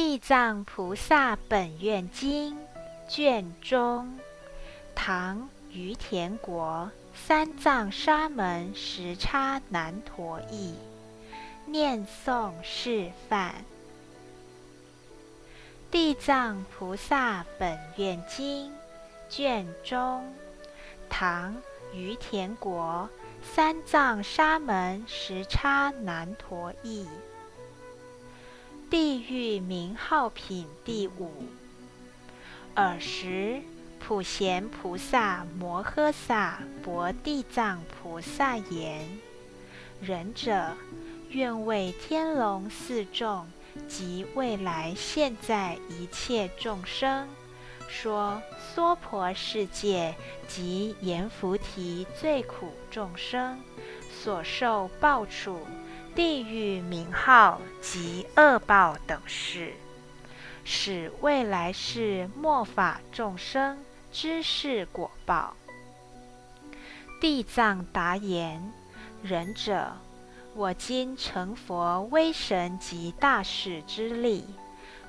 地藏菩萨本愿经卷中，唐于田国三藏沙门时叉难陀译，念诵示范。地藏菩萨本愿经卷中，唐于田国三藏沙门时叉难陀译。地狱名号品第五。尔时，普贤菩萨摩诃萨薄地藏菩萨言：“仁者，愿为天龙四众及未来现在一切众生，说娑婆世界及阎浮提最苦众生所受报处。”地狱名号及恶报等事，使未来世末法众生知是果报。地藏答言：“仁者，我今成佛威神及大士之力，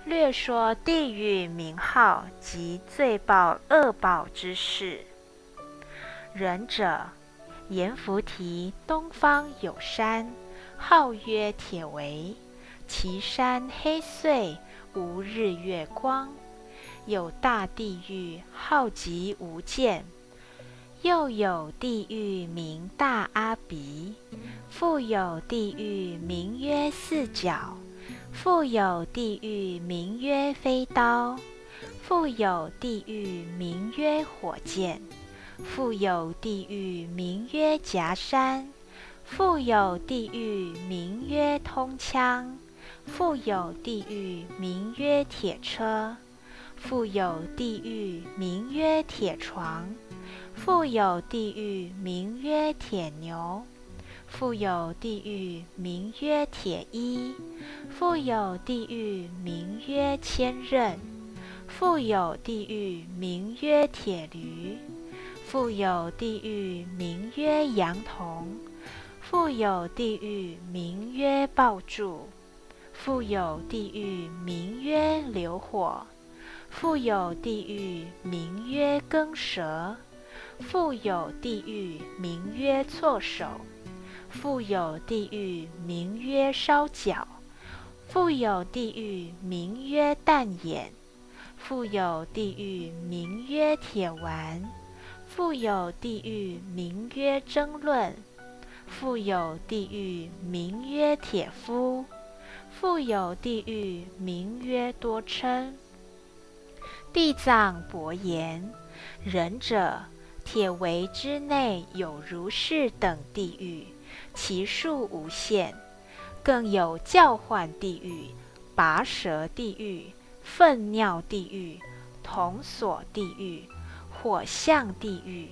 略说地狱名号及罪报恶报之事。仁者，阎浮提东方有山。”号曰铁围，其山黑邃，无日月光。有大地狱，号极无间。又有地狱名大阿鼻，复有地狱名曰四角，复有地狱名曰飞刀，复有地狱名曰火箭，复有地狱名曰夹山。复有地狱名曰通枪，复有地狱名曰铁车，复有地狱名曰铁床，复有地狱名曰铁牛，复有地狱名曰铁衣，复有地狱名曰千仞，复有地狱名曰铁驴，复有地狱名曰羊童。复有地狱名曰爆柱，复有地狱名曰流火，复有地狱名曰耕蛇，复有地狱名曰错手，复有地狱名曰烧脚，复有地狱名曰弹眼，复有地狱名曰铁丸，复有地狱名曰争论。复有地狱名曰铁夫，复有地狱名曰多称。地藏伯言：仁者，铁围之内有如是等地狱，其数无限。更有叫唤地狱、拔舌地狱、粪尿地狱、铜锁地狱、火象地狱、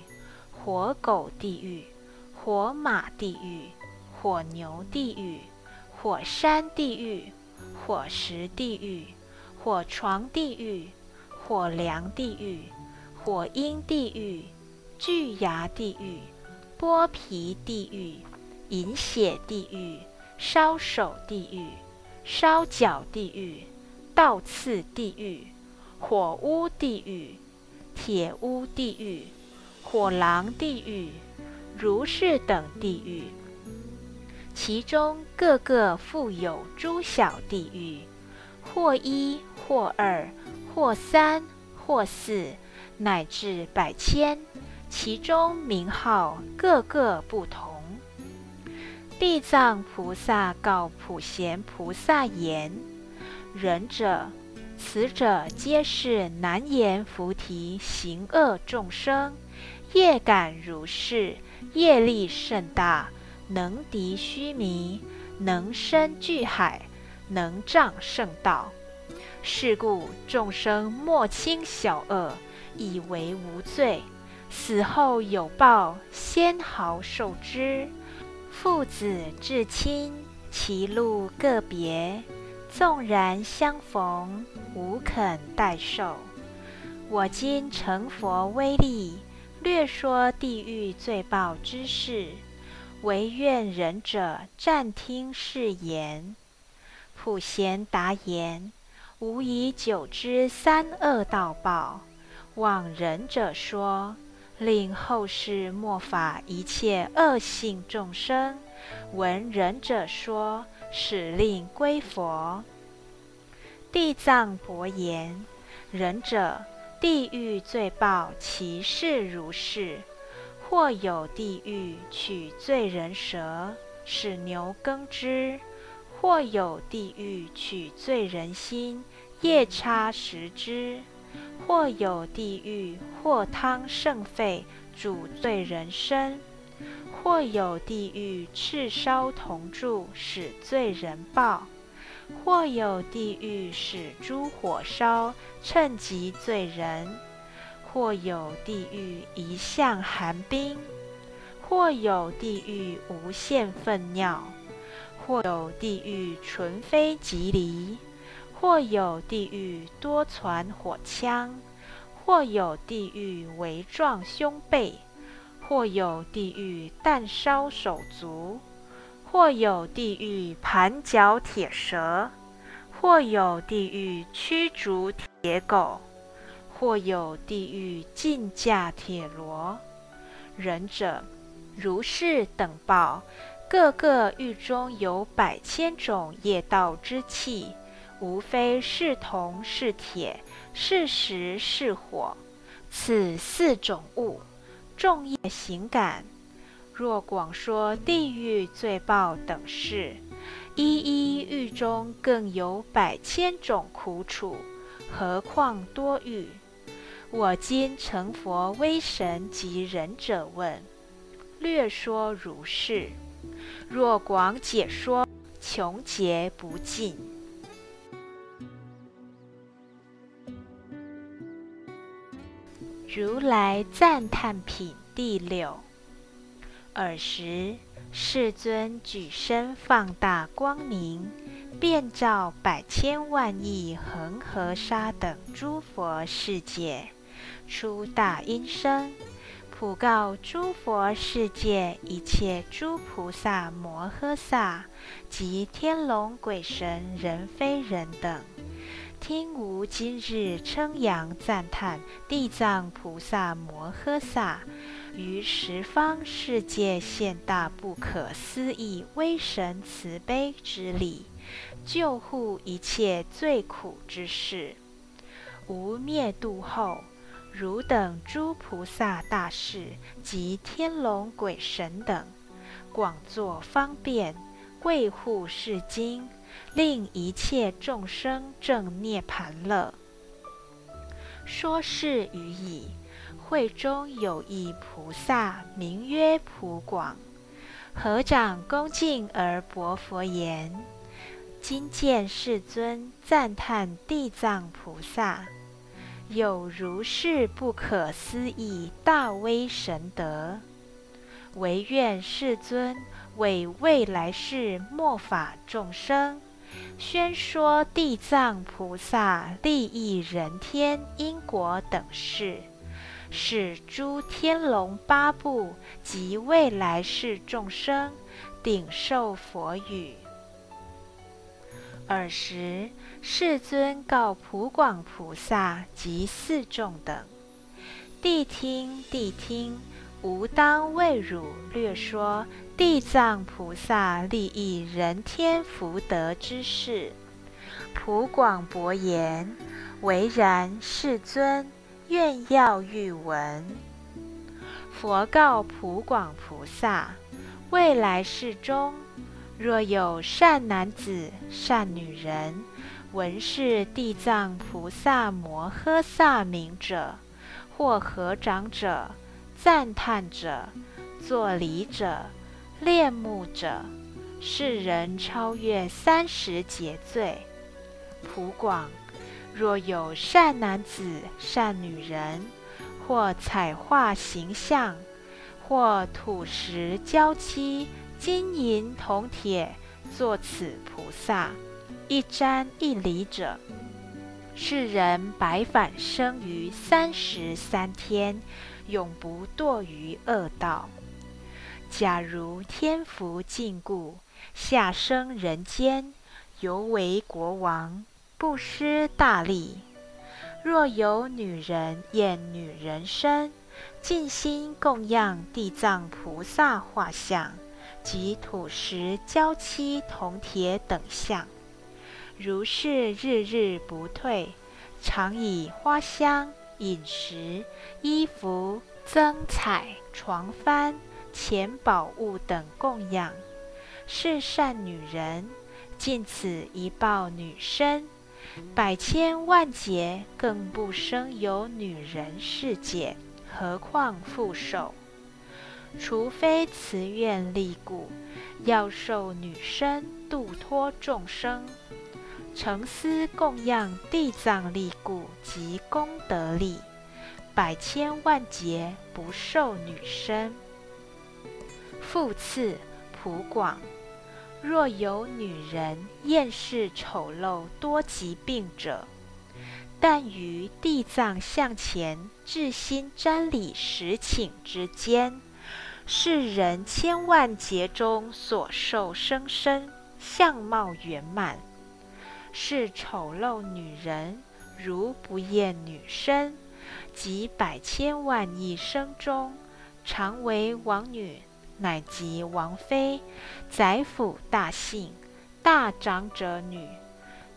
火狗地狱。火马地狱、火牛地狱、火山地狱、火石地狱、火床地狱、火梁地狱、火鹰地狱、巨牙地狱、剥皮地狱、饮血地狱、烧手地狱、烧脚地狱、倒刺地狱、火屋地狱、铁屋地狱、火狼地狱。如是等地狱，其中各个复有诸小地狱，或一，或二，或三，或四，乃至百千，其中名号各个不同。地藏菩萨告普贤菩萨言：“仁者，此者皆是难言菩提行恶众生，业感如是。”业力甚大，能敌须弥，能生巨海，能障圣道。是故众生莫轻小恶，以为无罪。死后有报，先毫受之。父子至亲，其路个别，纵然相逢，无肯代受。我今成佛威力。略说地狱罪报之事，唯愿仁者暂听是言。普贤答言：吾以久之三恶道报，望仁者说，令后世末法一切恶性众生闻仁者说，使令归佛。地藏伯言：仁者，地狱罪报其事如是。或有地狱取罪人舌，使牛耕之。或有地狱取罪人心，夜叉食之；或有地狱或汤剩沸，煮罪人身；或有地狱赤烧铜柱，使罪人暴；或有地狱使诸火烧，趁及罪人；或有地狱一向寒冰；或有地狱无限粪尿。或有地狱纯非即离，或有地狱多传火枪，或有地狱围撞胸背，或有地狱弹烧手足，或有地狱盘脚铁蛇，或有地狱驱逐铁狗，或有地狱禁驾铁罗。仁者，如是等报。各个狱中有百千种业道之气，无非是铜是铁是石是火，此四种物，众业行感。若广说地狱罪报等事，一一狱中更有百千种苦楚，何况多狱？我今成佛威神及仁者问，略说如是。若广解说，穷劫不尽。如来赞叹品第六。尔时，世尊举身放大光明，遍照百千万亿恒河沙等诸佛世界，出大音声。普告诸佛世界一切诸菩萨摩诃萨及天龙鬼神人非人等，听吾今日称扬赞叹地藏菩萨摩诃萨于十方世界现大不可思议威神慈悲之力，救护一切最苦之事。吾灭度后。汝等诸菩萨大士及天龙鬼神等，广作方便，为护世经，令一切众生正涅盘乐。说是语已，会中有一菩萨，名曰普广，合掌恭敬而薄佛言：“今见世尊赞叹地藏菩萨。”有如是不可思议大威神德，唯愿世尊为未来世末法众生宣说地藏菩萨利益人天因果等事，使诸天龙八部及未来世众生顶受佛语。尔时。世尊告普广菩萨及四众等：“谛听，谛听！吾当为汝略说地藏菩萨利益人天福德之事。”普广博言：“唯然，世尊，愿要欲闻。”佛告普广菩萨：“未来世中，若有善男子、善女人。”闻是地藏菩萨摩诃萨名者，或合掌者、赞叹者、作礼者、恋慕者，是人超越三十劫罪。普广，若有善男子、善女人，或彩画形象，或土石交漆、金银铜铁，作此菩萨。一瞻一礼者，是人百返生于三十三天，永不堕于恶道。假如天福尽故，下生人间，犹为国王，不失大利。若有女人厌女人身，尽心供养地藏菩萨画像及土石、胶漆、铜铁等像，如是日日不退，常以花香、饮食、衣服、增彩、床幡、钱宝物等供养，是善女人，尽此一报女身。百千万劫更不生有女人世界，何况复受？除非慈愿力故，要受女身度脱众生，诚思供养地藏力故及功德力，百千万劫不受女身。复次，普广。若有女人厌世丑陋多疾病者，但于地藏像前至心瞻礼十顷之间，是人千万劫中所受生身相貌圆满。是丑陋女人如不厌女身，及百千万亿生中，常为王女。乃及王妃、宰辅大姓、大长者女，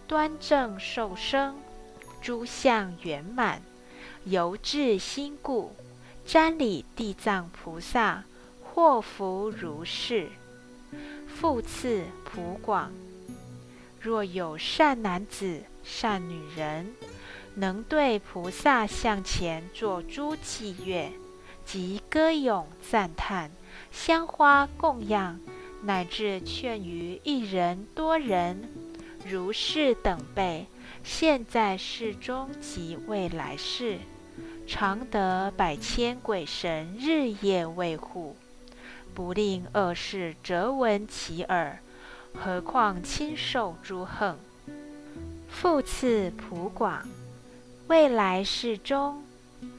端正受生，诸相圆满，由至心故，瞻礼地藏菩萨，祸福如是。复次普广，若有善男子、善女人，能对菩萨像前作诸伎乐，及歌咏赞叹。香花供养，乃至劝于一人多人，如是等辈，现在世中及未来世，常得百千鬼神日夜卫护，不令恶事折闻其耳，何况亲受诸横？复次普广，未来世中，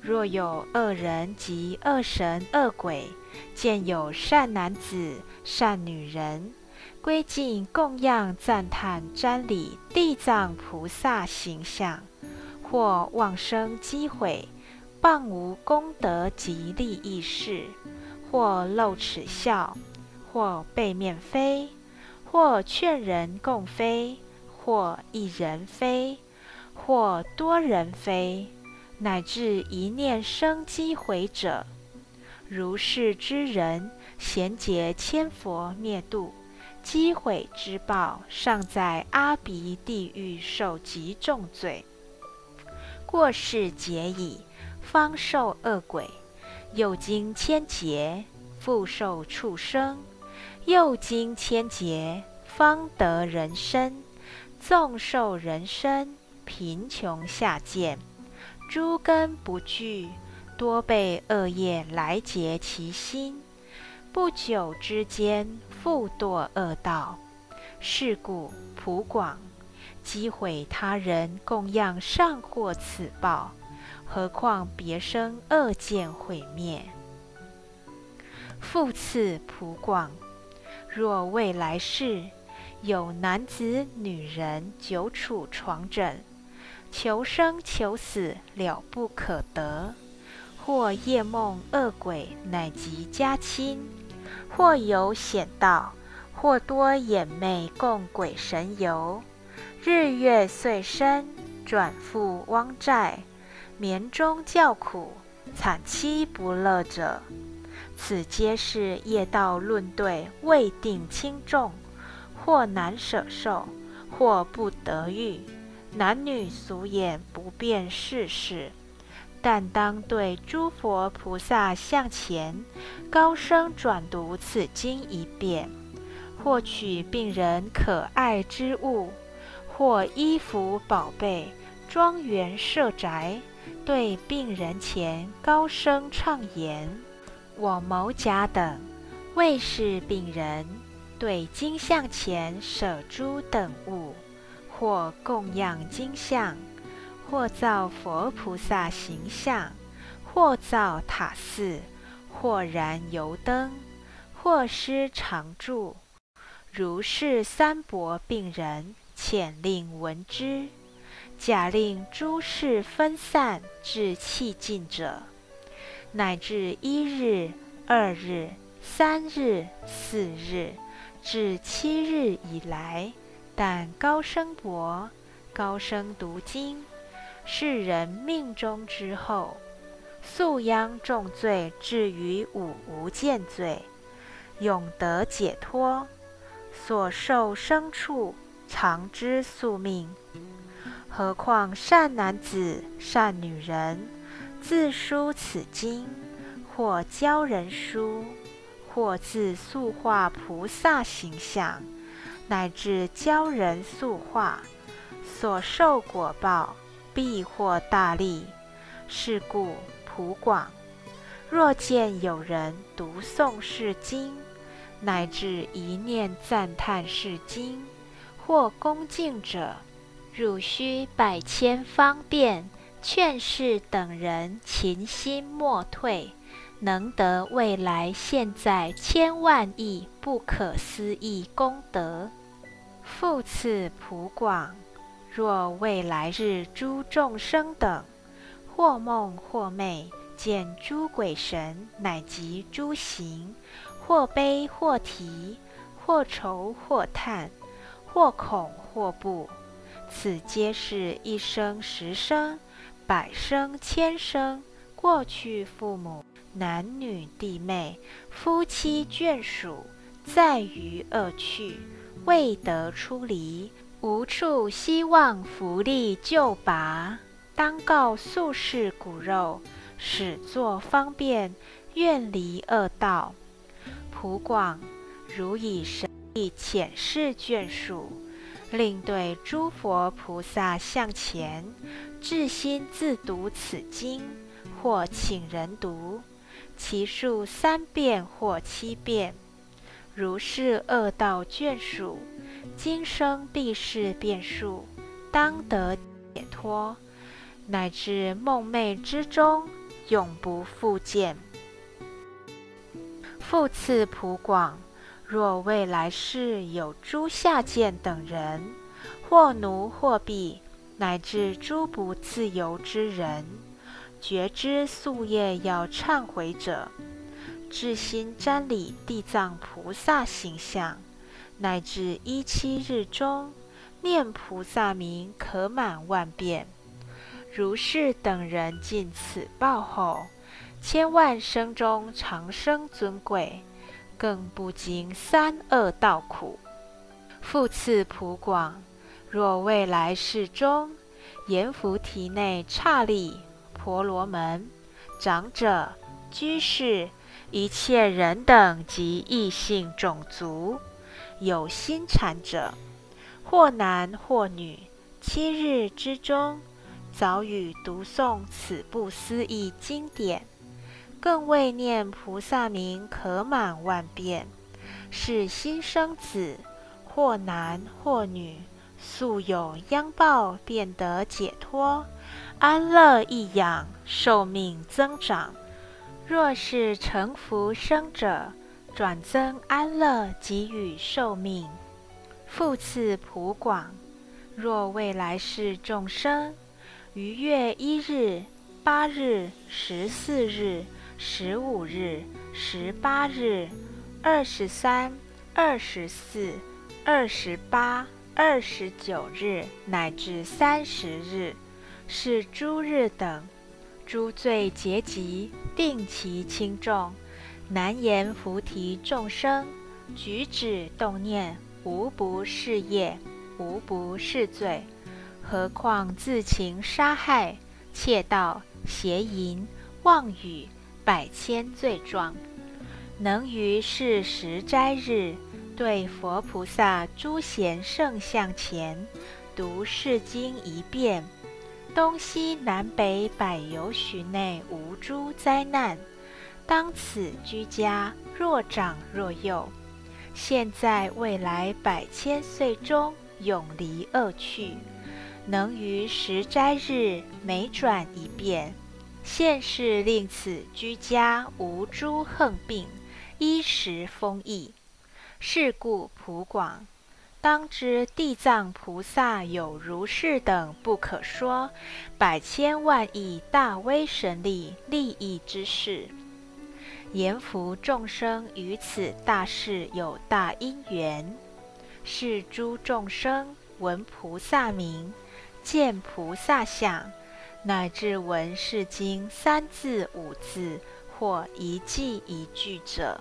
若有恶人及恶神恶鬼。见有善男子、善女人，归敬供养、赞叹、瞻礼地藏菩萨形象，或妄生机毁，谤无功德及利益事，或露齿笑，或背面飞，或劝人共飞，或一人飞，或多人飞，乃至一念生机毁者。如是之人，贤劫千佛灭度，积毁之报，尚在阿鼻地狱受极重罪。过世劫已，方受恶鬼；又经千劫，复受畜生；又经千劫，方得人身。纵受人身，贫穷下贱，诸根不具。多被恶业来结其心，不久之间复堕恶道。是故普广，积毁他人供养善获此报，何况别生恶见毁灭？复次普广，若未来世有男子女人久处床枕，求生求死了不可得。或夜梦恶鬼乃及家亲，或有险道，或多眼魅供鬼神游，日月岁深，转复汪寨，眠中叫苦，惨凄不乐者，此皆是业道论对未定轻重，或难舍受，或不得欲，男女俗眼不辨世事。但当对诸佛菩萨向前，高声转读此经一遍，或取病人可爱之物，或衣服宝贝、庄园设宅，对病人前高声唱言：“我某甲等为是病人，对经像前舍诸等物，或供养经像。”或造佛菩萨形象，或造塔寺，或燃油灯，或施常住。如是三薄病人，遣令闻之。假令诸事分散至气尽者，乃至一日、二日、三日、四日至七日以来，但高声博、高声读经，世人命中之后，素殃重罪至于五无间罪，永得解脱。所受生处常知宿命，何况善男子、善女人，自书此经，或教人书，或自塑化菩萨形象，乃至教人塑化，所受果报必获大利。是故普广，若见有人读诵是经，乃至一念赞叹是经，或恭敬者，汝须百千方便劝示等人勤心莫退，能得未来现在千万亿不可思议功德。复次普广，若未来日诸众生等，或梦或寐见诸鬼神，乃及诸行。或悲或啼，或愁或叹，或恐或怖，此皆是一生、十生、百生、千生过去父母、男女弟妹、夫妻眷属，在于恶趣，未得出离，无处希望福利救拔，当告宿世骨肉，使作方便，愿离恶道。普广，如以神力遣示眷属，令对诸佛菩萨向前，至心自读此经，或请人读，其数三遍或七遍。如是恶道眷属，今生必是变数，当得解脱，乃至梦寐之中，永不复见。复次普广，若未来世有诸下贱等人，或奴或婢，乃至诸不自由之人，觉知夙业要忏悔者，至心瞻礼地藏菩萨形象，乃至一七日中念菩萨名可满万遍。如是等人尽此报后。千万生中长生尊贵，更不经三恶道苦。复次普广，若未来世中，阎浮提内刹利、婆罗门、长者、居士、一切人等及异性种族，有心产者，或男或女，七日之中，早与读诵此不思议经典。更为念菩萨名可满万遍，是新生子，或男或女，素有殃报，便得解脱，安乐益养，寿命增长。若是成福生者，转增安乐，给予寿命。复次普广，若未来世众生，于月一日、八日、十四日。十五日、十八日、二十三、二十四、二十八、二十九日，乃至三十日，是诸日等，诸罪结集，定其轻重，难言菩提众生，举止动念，无不是业，无不是罪。何况自情杀害、窃盗、邪淫、妄语。百千罪状，能于是时斋日，对佛菩萨诸贤圣像前读是经一遍，东西南北百由许内无诸灾难。当此居家，若长若幼，现在未来百千岁中，永离恶趣。能于时斋日，每转一遍。现世令此居家无诸横病，衣食丰溢。是故普广，当知地藏菩萨有如是等不可说百千万亿大威神力利益之事，言福众生于此大事有大因缘，是诸众生闻菩萨名，见菩萨相，乃至闻是经三字五字或一记一句者。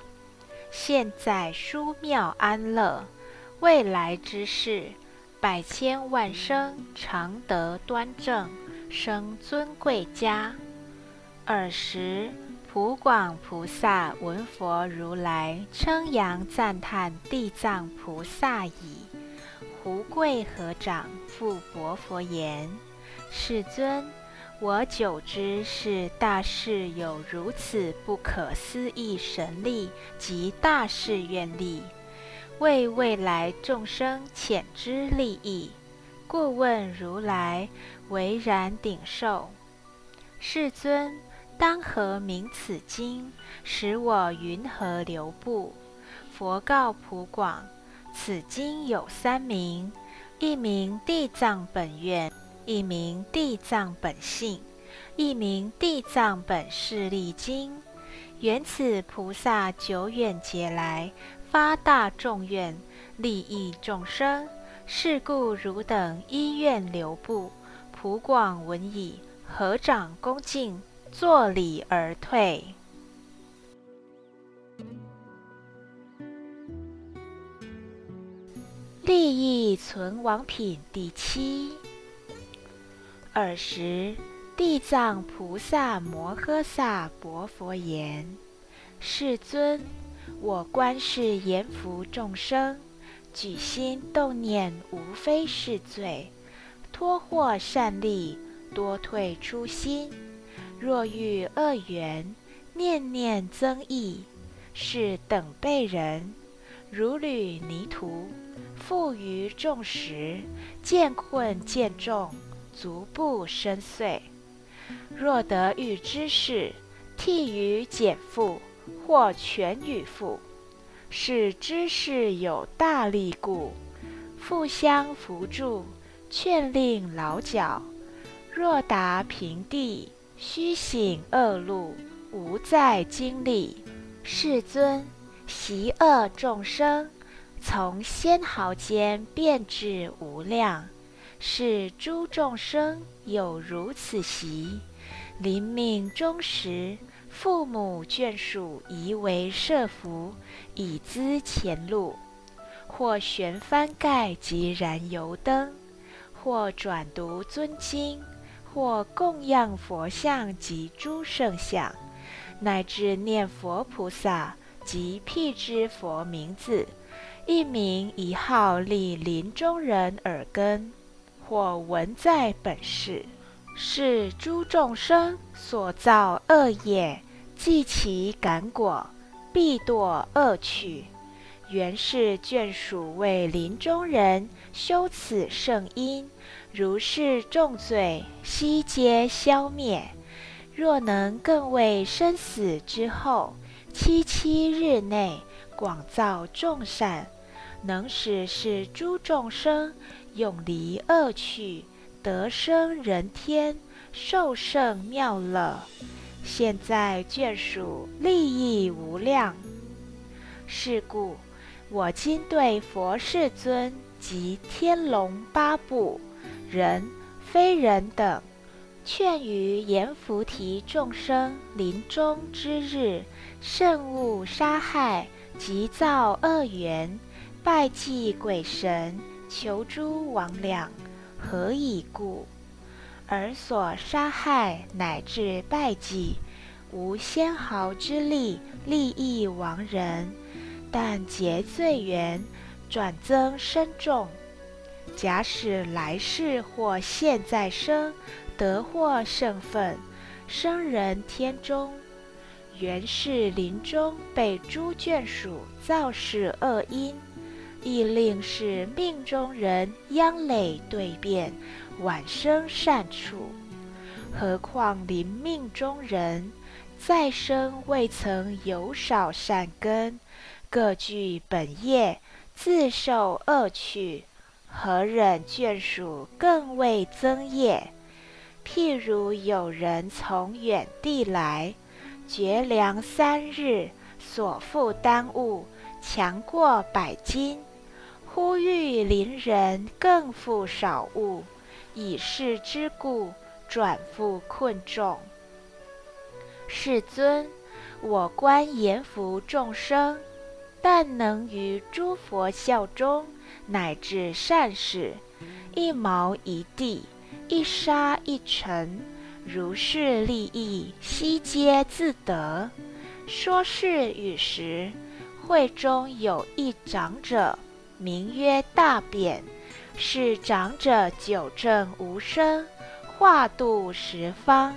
现在殊妙安乐，未来之事，百千万生常得端正，生尊贵家。尔时，普广菩萨闻佛如来称扬赞叹地藏菩萨已，胡跪合掌，复薄佛言：“世尊。”我久知是大士有如此不可思议神力及大士愿力，为未来众生遣之利益，故问如来为然顶受。世尊，当何名此经？使我云何留步？佛告普广：此经有三名，一名地藏本愿。一名地藏本性，一名地藏本事力经。缘此菩萨久远劫来发大众愿，利益众生。是故汝等依愿留步。普广闻已，合掌恭敬，作礼而退。利益存亡品第七。尔时，地藏菩萨摩诃萨薄佛言：“世尊，我观世言福众生，举心动念，无非是罪；托获善利，多退初心。若遇恶缘，念念增益，是等辈人，如履泥土，负于众时，见困见重。”足不深邃。若得遇之事，替于减负，或全与负，是知事有大力故，互相扶助，劝令老脚。若达平地，须行恶路，无再经历。世尊，习恶众生，从仙毫间变至无量。是诸众生有如此习，临命终时，父母眷属宜为设福，以资前路；或悬幡盖及燃油灯，或转读尊经，或供养佛像及诸圣像，乃至念佛菩萨及辟支佛名字，一名一号立临终人耳根。或闻在本世，是诸众生所造恶业，即其感果，必堕恶趣。原是眷属为临终人修此圣因，如是重罪悉皆消灭。若能更为生死之后七七日内广造众善，能使是诸众生。永离恶趣，得生人天，受胜妙乐。现在眷属利益无量。是故，我今对佛世尊及天龙八部、人非人等，劝于阎浮提众生临终之日，慎勿杀害及造恶缘，拜祭鬼神。求诸魍魉，何以故？而所杀害乃至拜祭，无纤毫之力利益亡人，但结罪缘，转增身重。假使来世或现在生，得获圣分，生人天中，原是临终被诸眷属造事恶因。亦令是命中人央累对变，晚生善处。何况临命中人再生未曾有少善根，各具本业，自受恶趣，何忍眷属更为增业？譬如有人从远地来，绝粮三日，所负担物强过百斤，忽遇邻人更负少物，以是之故，转复困重。世尊，我观阎浮众生，但能于诸佛效中，乃至善事，一毛一地。一沙一尘，如是利益，悉皆自得。说是语时，会中有一长者，名曰大辩。是长者久正无声，化度十方。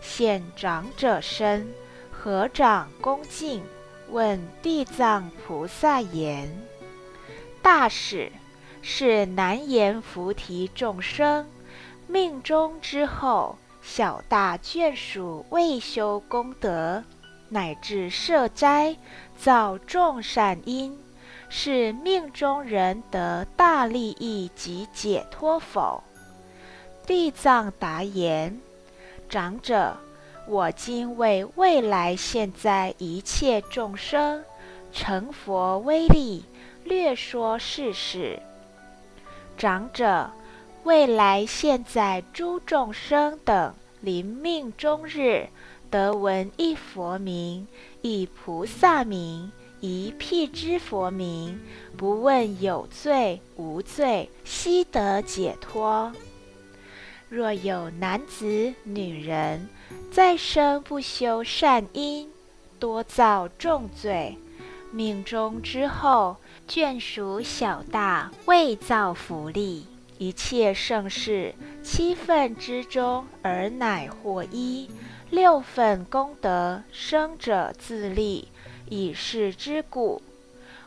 现长者身，合掌恭敬，问地藏菩萨言：“大使，是难言菩提众生。”命中之后，小大眷属未修功德，乃至设斋造众善因，是命中人得大利益及解脱否？地藏答言：长者，我今为未来现在一切众生成佛威力，略说事实。长者。未来现在诸众生等临命终日，得闻一佛名，一菩萨名，一辟支佛名，不问有罪无罪，悉得解脱。若有男子女人，再生不修善因，多造重罪，命中之后，眷属小大未造福利。一切盛世七份之中，而乃获一六份功德，生者自立，以是之故。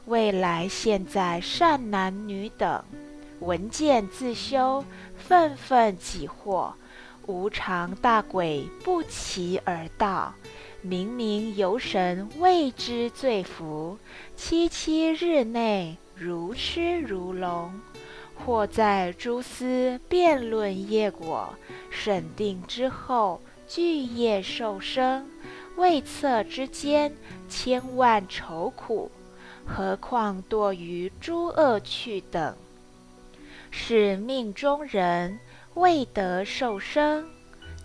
未来现在善男女等，闻见自修，愤愤己惑，无常大鬼不期而到，明明游神未知罪福，七七日内如痴如聋。或在诸司辩论业果，审定之后，具业受生，未测之间，千万愁苦，何况堕于诸恶趣等？是命中人未得受生，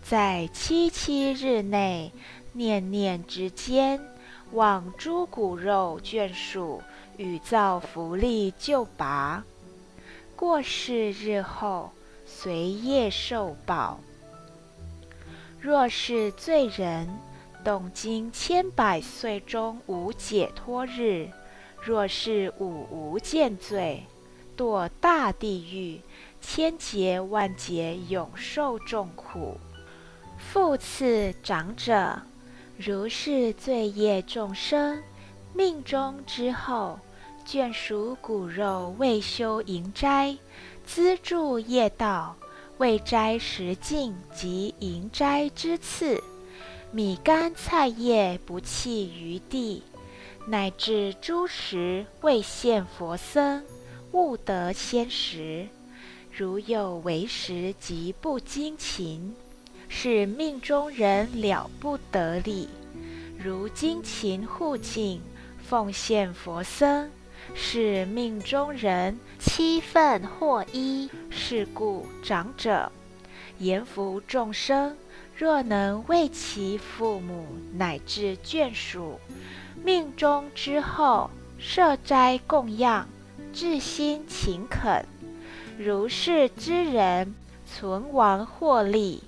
在七七日内，念念之间，望诸骨肉眷属，与造福利救拔。过世日后，随业受报。若是罪人，动经千百岁中无解脱日；若是五无间罪，堕大地狱，千劫万劫永受重苦。复次长者，如是罪业众生，命中之后。眷属骨肉未修营斋，资助业道，未斋食尽及营斋之次，米干菜叶不弃于地，乃至诸食未现佛僧，勿得先食。如有为食及不精勤，是命中人了不得力。如精勤护境，奉献佛僧。是命中人七分或一，是故长者言福众生，若能为其父母乃至眷属，命中之后设斋供养，至心勤恳，如是之人存亡获利。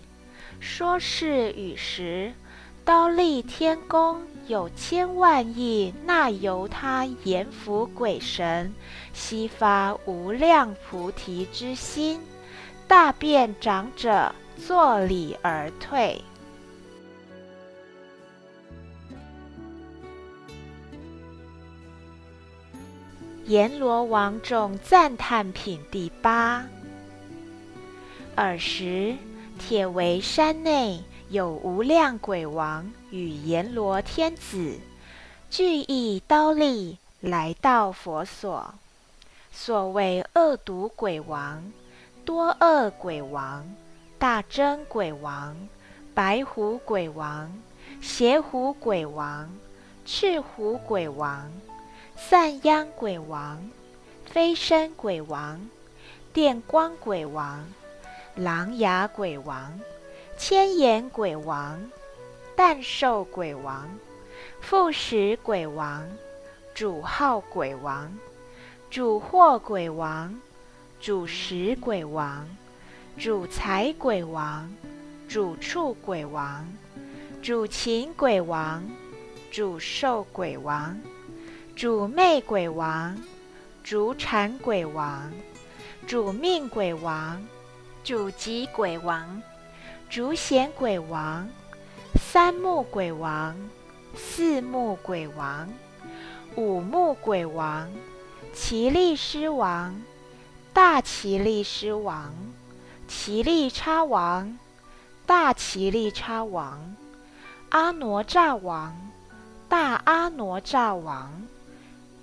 说是与时，刀立天宫。有千万亿那由他阎浮鬼神，悉发无量菩提之心，大便长者作礼而退。阎罗王众赞叹品第八。尔时，铁围山内。有无量鬼王与阎罗天子，俱以刀立来到佛所。所谓恶毒鬼王、多恶鬼王、大真鬼王、白虎鬼王、邪虎鬼王、赤虎鬼王、散殃鬼王、飞身鬼王、电光鬼王、狼牙鬼王、千眼鬼王、蛋兽鬼王、副食鬼王、主号鬼王。主祸鬼王、主食鬼王、主财鬼王、主畜鬼王、主禽鬼王、主兽鬼王、主魅鬼王、主产鬼王、主命鬼王、主吉鬼王、主显鬼王、三目鬼王、四目鬼王、五目鬼王。奇力狮王、大奇力狮王、奇力叉王、大奇力叉王、阿哪吒王、大阿哪吒王、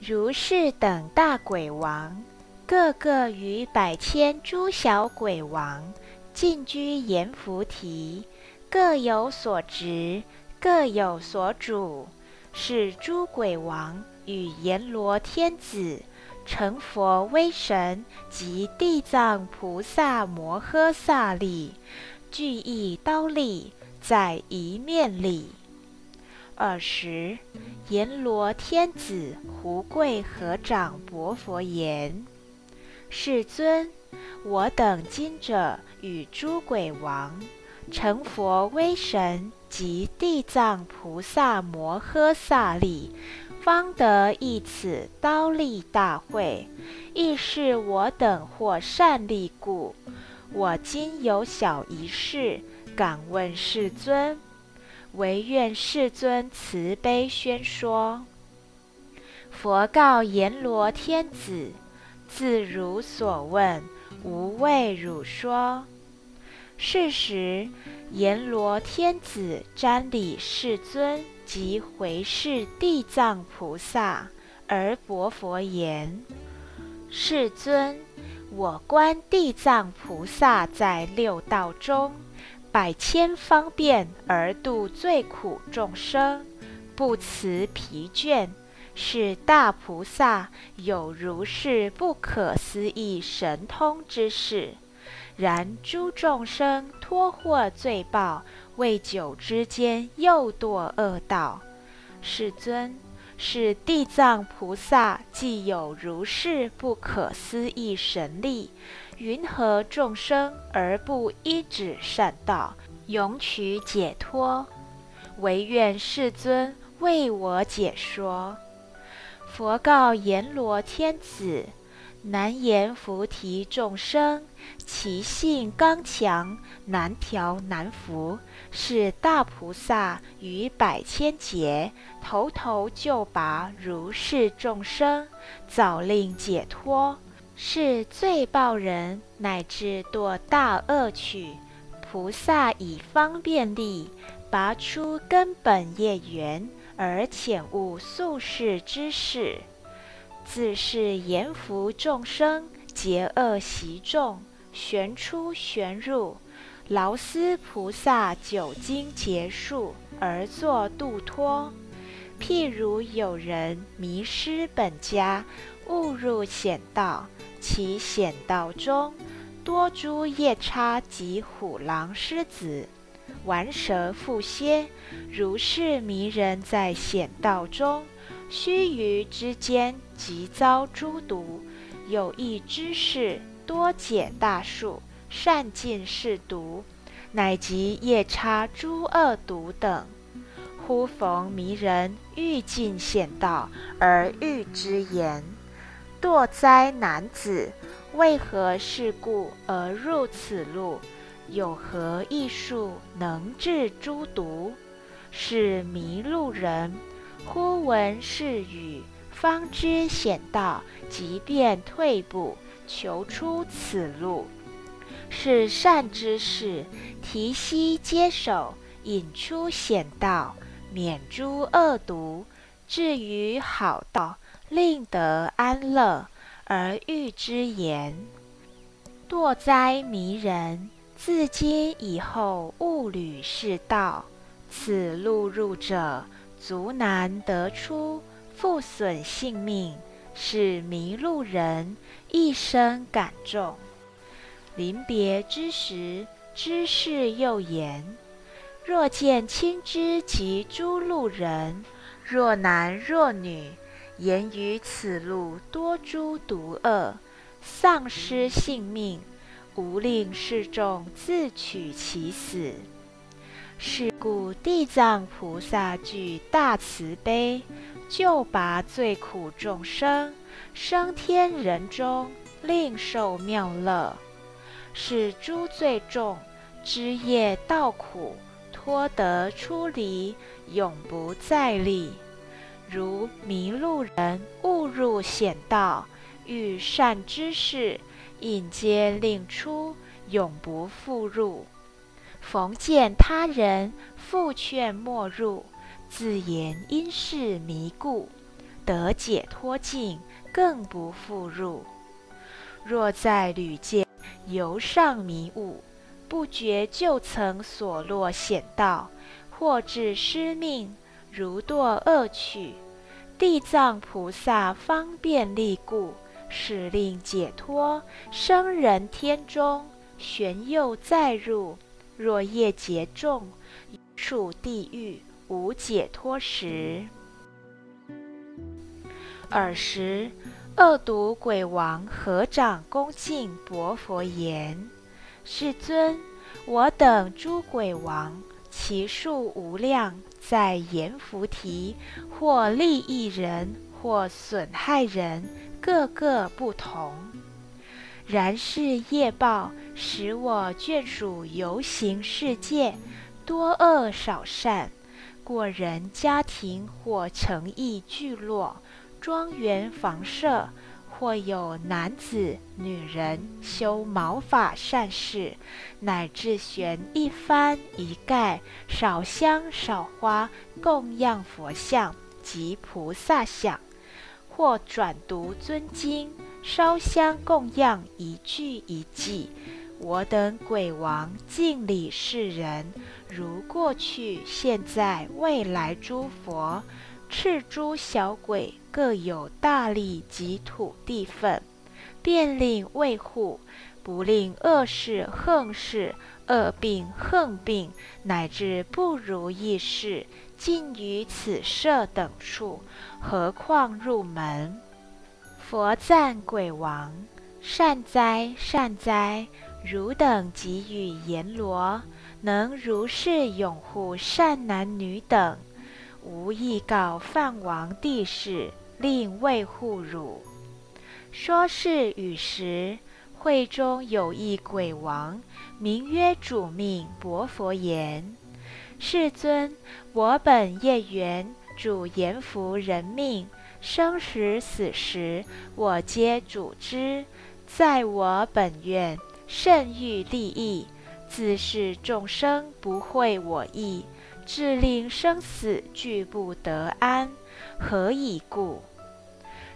如是等大鬼王，个个与百千诸小鬼王尽居阎浮提，各有所职，各有所主，是诸鬼王与阎罗天子。成佛威神及地藏菩萨摩诃萨力，俱一刀立在一面里。尔时，阎罗天子胡贵合掌薄佛言：“世尊，我等今者与诸鬼王成佛威神及地藏菩萨摩诃萨力。”方得一此刀立大会，亦是我等获善利故。我今有小一事，敢问世尊，唯愿世尊慈悲宣说。佛告阎罗天子：自如所问，无畏汝说。是时，阎罗天子瞻礼世尊。即回视地藏菩萨，而薄佛言：“世尊，我观地藏菩萨在六道中，百千方便而度最苦众生，不辞疲倦，是大菩萨有如是不可思议神通之事。然诸众生脱获罪报。”为久之间，又堕恶道。世尊，是地藏菩萨既有如是不可思议神力，云何众生而不依止善道，永取解脱？唯愿世尊为我解说。佛告阎罗天子。难言菩提众生，其性刚强，难调难服。是大菩萨于百千劫，头头就拔如是众生，早令解脱。是罪报人，乃至堕大恶趣。菩萨以方便力，拔出根本业缘，而遣悟宿世之事。自是阎浮众生结恶习众，旋出旋入，劳思菩萨久经劫数而作度脱。譬如有人迷失本家，误入险道，其险道中多诸夜叉及虎狼狮子，玩蛇附蝎，如是迷人在险道中。须臾之间，即遭诸毒。有一知士多解大术，善尽是毒，乃及夜叉诸恶毒等。忽逢迷人欲尽险道，而欲之言：“堕灾男子，为何事故而入此路？有何异术能治诸毒？”是迷路人。忽闻是语，方知险道，即便退步，求出此路。是善之事，提膝接手，引出险道，免诸恶毒，至于好道，令得安乐。而欲之言。堕哉迷人！自今以后，勿履是道。此路入者，足难得出，复损性命，使迷路人一生感重。临别之时，知事又言：若见亲之及诸路人，若男若女，言于此路多诸毒恶。丧失性命，无令示众自取其死。是故地藏菩萨具大慈悲，救拔罪苦众生，生天人中，令受妙乐，使诸罪重知业道苦，脱得出离，永不再历。如迷路人误入险道。遇善知识，引皆令出，永不复入。逢见他人，复劝莫入。自言因是迷故，得解脱境，更不复入。若在旅间游上迷雾，不觉就曾所落险道，或致失命，如堕恶趣。地藏菩萨方便力故。使令解脱，生人天中，玄佑再入。若业劫重，处地狱无解脱时。尔时，恶毒鬼王合掌恭敬薄佛言：“世尊，我等诸鬼王，其数无量，在阎浮提，或利益人，或损害人。”各个不同，然是业报使我眷属游行世界，多恶少善，过人家庭或诚意聚落、庄园房舍，或有男子、女人修毛发善事，乃至悬一幡一盖，少香少花，供养佛像及菩萨像。或转读尊经，烧香供养一句一记，我等鬼王敬礼世人，如过去、现在、未来诸佛，赤诸小鬼各有大力及土地分，便令卫护，不令恶事横事、恶病横病，乃至不如意事。尽于此舍等处，何况入门？佛赞鬼王：善哉善哉！汝等给予阎罗，能如是拥护善男女等，无意告梵王帝释，令卫护汝。说是语时，会中有一鬼王，名曰主命薄佛言。世尊，我本业缘，主阎浮人命，生时死时，我皆主之。在我本愿，甚欲利益，自是众生不会我意，致令生死俱不得安。何以故？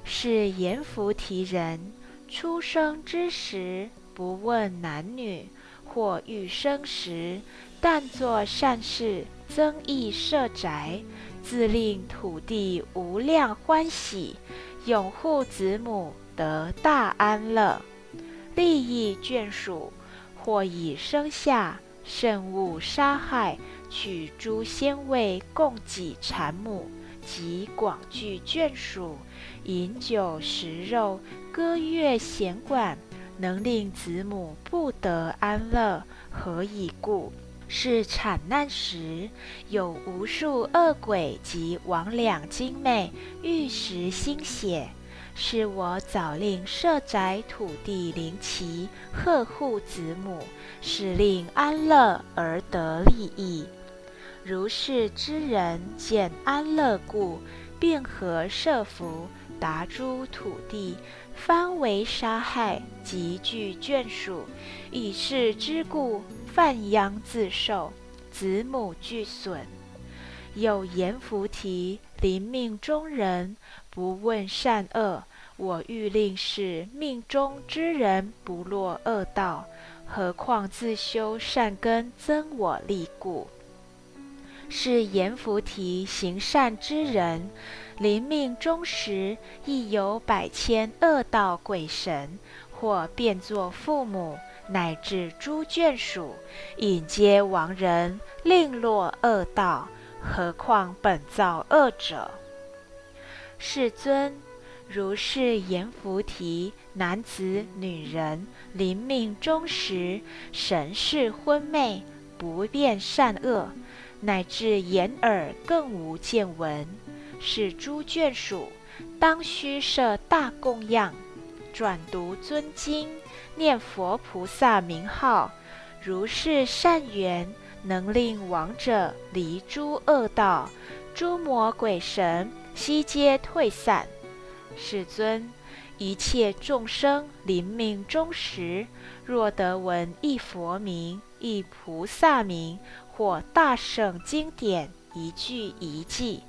是阎浮提人出生之时，不问男女，或欲生时。但作善事，增益社宅，自令土地无量欢喜，拥护子母得大安乐，利益眷属，或以生下，甚勿杀害，取诸鲜味供给产母及广聚眷属，饮酒食肉，歌乐弦管，能令子母不得安乐，何以故？是产难时，有无数恶鬼及魍魉精魅欲食心血，是我早令设宅土地灵旗，呵护子母，使令安乐而得利益。如是之人见安乐故，便合设伏，达诸土地，方为杀害，极具眷属，以是之故。犯殃自受，子母俱损。有阎浮提临命中人，不问善恶，我欲令是命中之人不落恶道，何况自修善根增我力故。是阎浮提行善之人，临命终时，亦有百千恶道鬼神，或变作父母，乃至诸眷属，引接亡人，令落恶道。何况本造恶者？世尊。如是言菩提，男子、女人临命终时，神识昏昧，不辨善恶，乃至眼耳更无见闻。是诸眷属，当须设大供养，转读尊经，念佛菩萨名号。如是善缘，能令亡者离诸恶道，诸魔鬼神悉皆退散。世尊，一切众生临命终时，若得闻一佛名、一菩萨名，或大圣经典一句一记，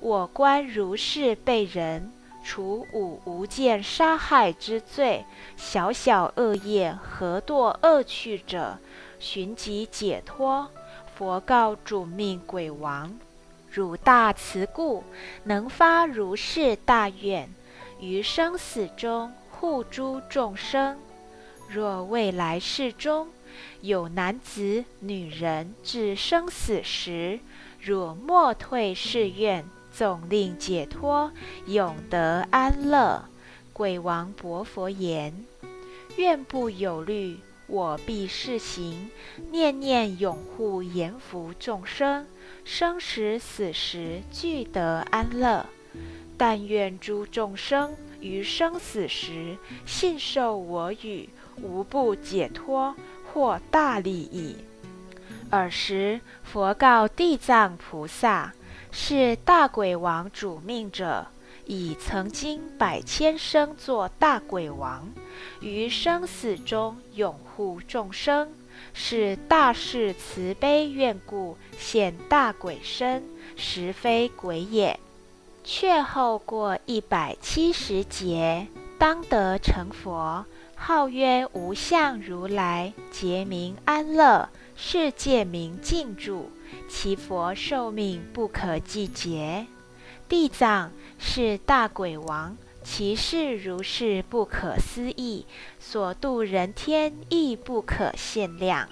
我观如是被人，除五无间杀害之罪，小小恶业何堕恶趣者，寻即解脱。佛告主命鬼王：汝大慈故，能发如是大愿。于生死中护诸众生，若未来世中有男子、女人至生死时，若莫退誓愿，总令解脱，永得安乐。鬼王薄佛言：愿不有虑，我必试行，念念永护阎浮众生，生时死时俱得安乐。但愿诸众生于生死时信受我语，无不解脱，获大利益。尔时，佛告地藏菩萨：“是大鬼王主命者，已曾经百千生做大鬼王，于生死中永护众生，是大士慈悲愿故，现大鬼身，实非鬼也。”却后过一百七十劫，当得成佛，号曰无相如来，劫名安乐，世界名净住，其佛寿命不可计劫。地藏是大鬼王，其事如是不可思议，所度人天亦不可限量。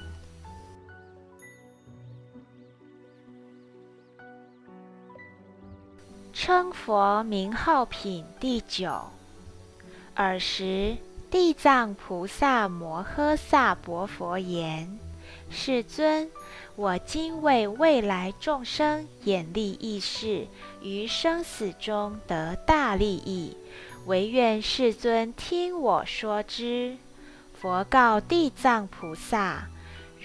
称佛名号品第九。尔时，地藏菩萨摩诃萨薄佛言：“世尊，我今为未来众生眼力意识，于生死中得大利益，唯愿世尊听我说之。”佛告地藏菩萨：“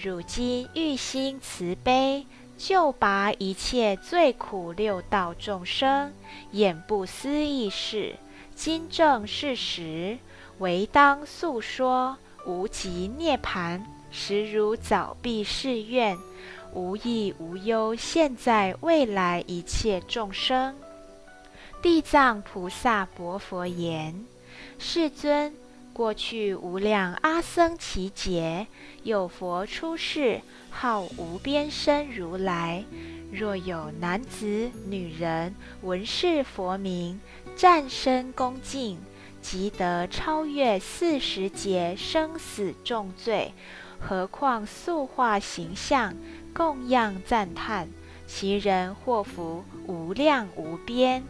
汝今欲心慈悲。”救拔一切罪苦六道众生，演不思议事，今正事实，唯当诉说。无极涅盘，实如早毕誓愿，无益无忧，现在未来一切众生。地藏菩萨薄佛言：世尊。过去无量阿僧祇劫，有佛出世，号无边身如来。若有男子、女人闻是佛名，战身恭敬，即得超越四十劫生死重罪。何况塑化形象，供养赞叹，其人祸福无量无边。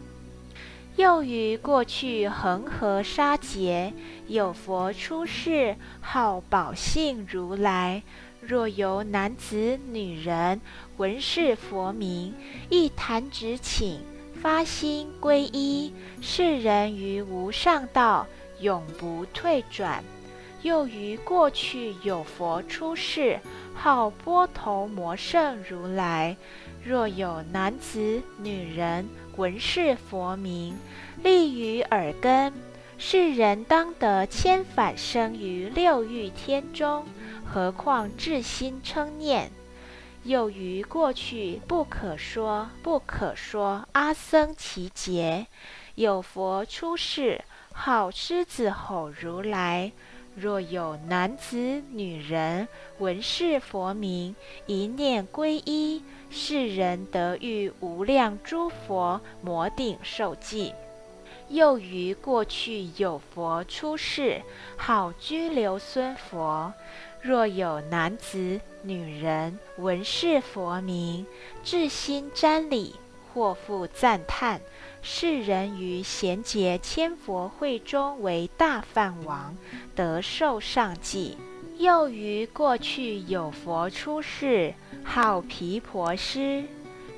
又于过去恒河沙劫，有佛出世，号宝性如来。若有男子、女人闻是佛名，一弹指请，发心皈依，是人于无上道永不退转。又于过去有佛出世，号波头摩圣如来。若有男子、女人，闻是佛名，立于耳根，是人当得千返生于六欲天中。何况至心称念？又于过去不可说、不可说阿僧祇劫，有佛出世，号狮子吼如来。若有男子、女人闻是佛名，一念皈依，是人得遇无量诸佛摩顶受记。又于过去有佛出世，好居留孙佛。若有男子、女人闻是佛名，至心瞻礼，或复赞叹。世人于贤劫千佛会中为大梵王，得受上记。又于过去有佛出世，号毗婆尸。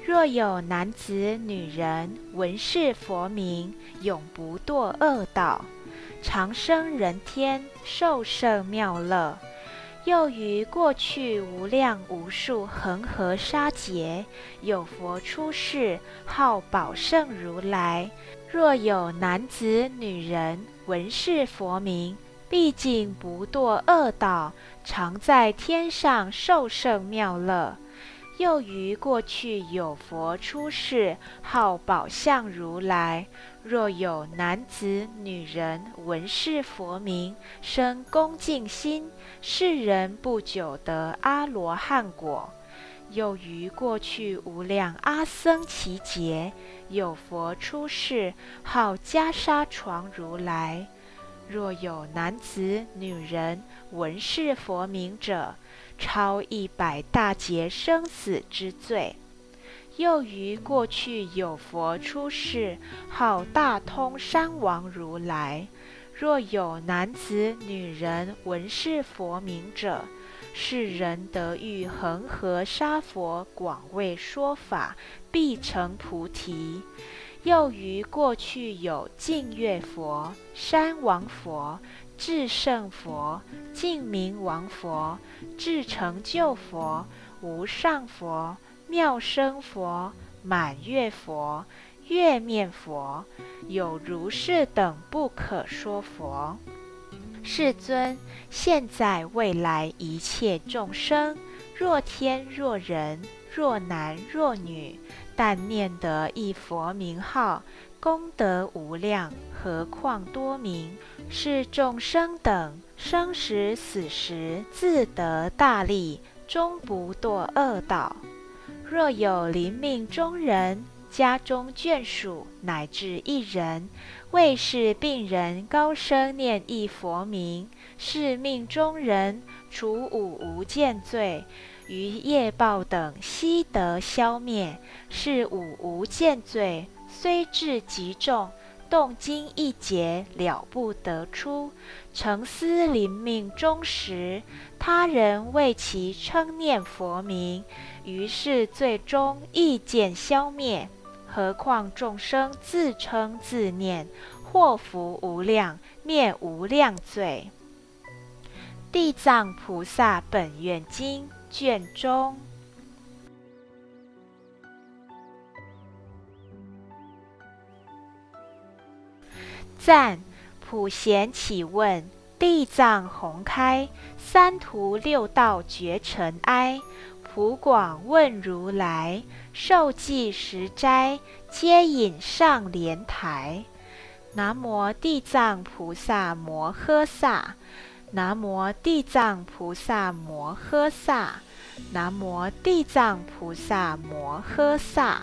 若有男子女人闻是佛名，永不堕恶道，长生人天，受胜妙乐。又于过去无量无数恒河沙劫，有佛出世，号宝胜如来。若有男子女人闻是佛名，毕竟不堕恶道，常在天上受胜妙乐。又于过去有佛出世，号宝相如来。若有男子女人闻是佛名，生恭敬心，是人不久得阿罗汉果。又于过去无量阿僧祇劫，有佛出世，号袈裟床如来。若有男子女人闻是佛名者，超一百大劫生死之罪。又于过去有佛出世，号大通山王如来。若有男子女人闻是佛名者，是人得遇恒河沙佛广为说法，必成菩提。又于过去有净月佛、山王佛。至圣佛、净明王佛、至成就佛、无上佛、妙生佛、满月佛、月面佛，有如是等不可说佛。世尊，现在未来一切众生，若天若人，若男若女，但念得一佛名号。功德无量，何况多名？是众生等生时死时，自得大利，终不堕恶道。若有临命中人，家中眷属乃至一人，为是病人高声念一佛名，是命中人除五无间罪，于业报等悉得消灭。是五无间罪。虽至极重，动经一劫了不得出。诚思临命终时，他人为其称念佛名，于是最终意见消灭。何况众生自称自念，祸福无量，灭无量罪。《地藏菩萨本愿经》卷中。赞普贤启问地藏宏开三途六道绝尘埃普广问如来受记十斋皆引上莲台南无地藏菩萨摩诃萨南无地藏菩萨摩诃萨南无地藏菩萨摩诃萨。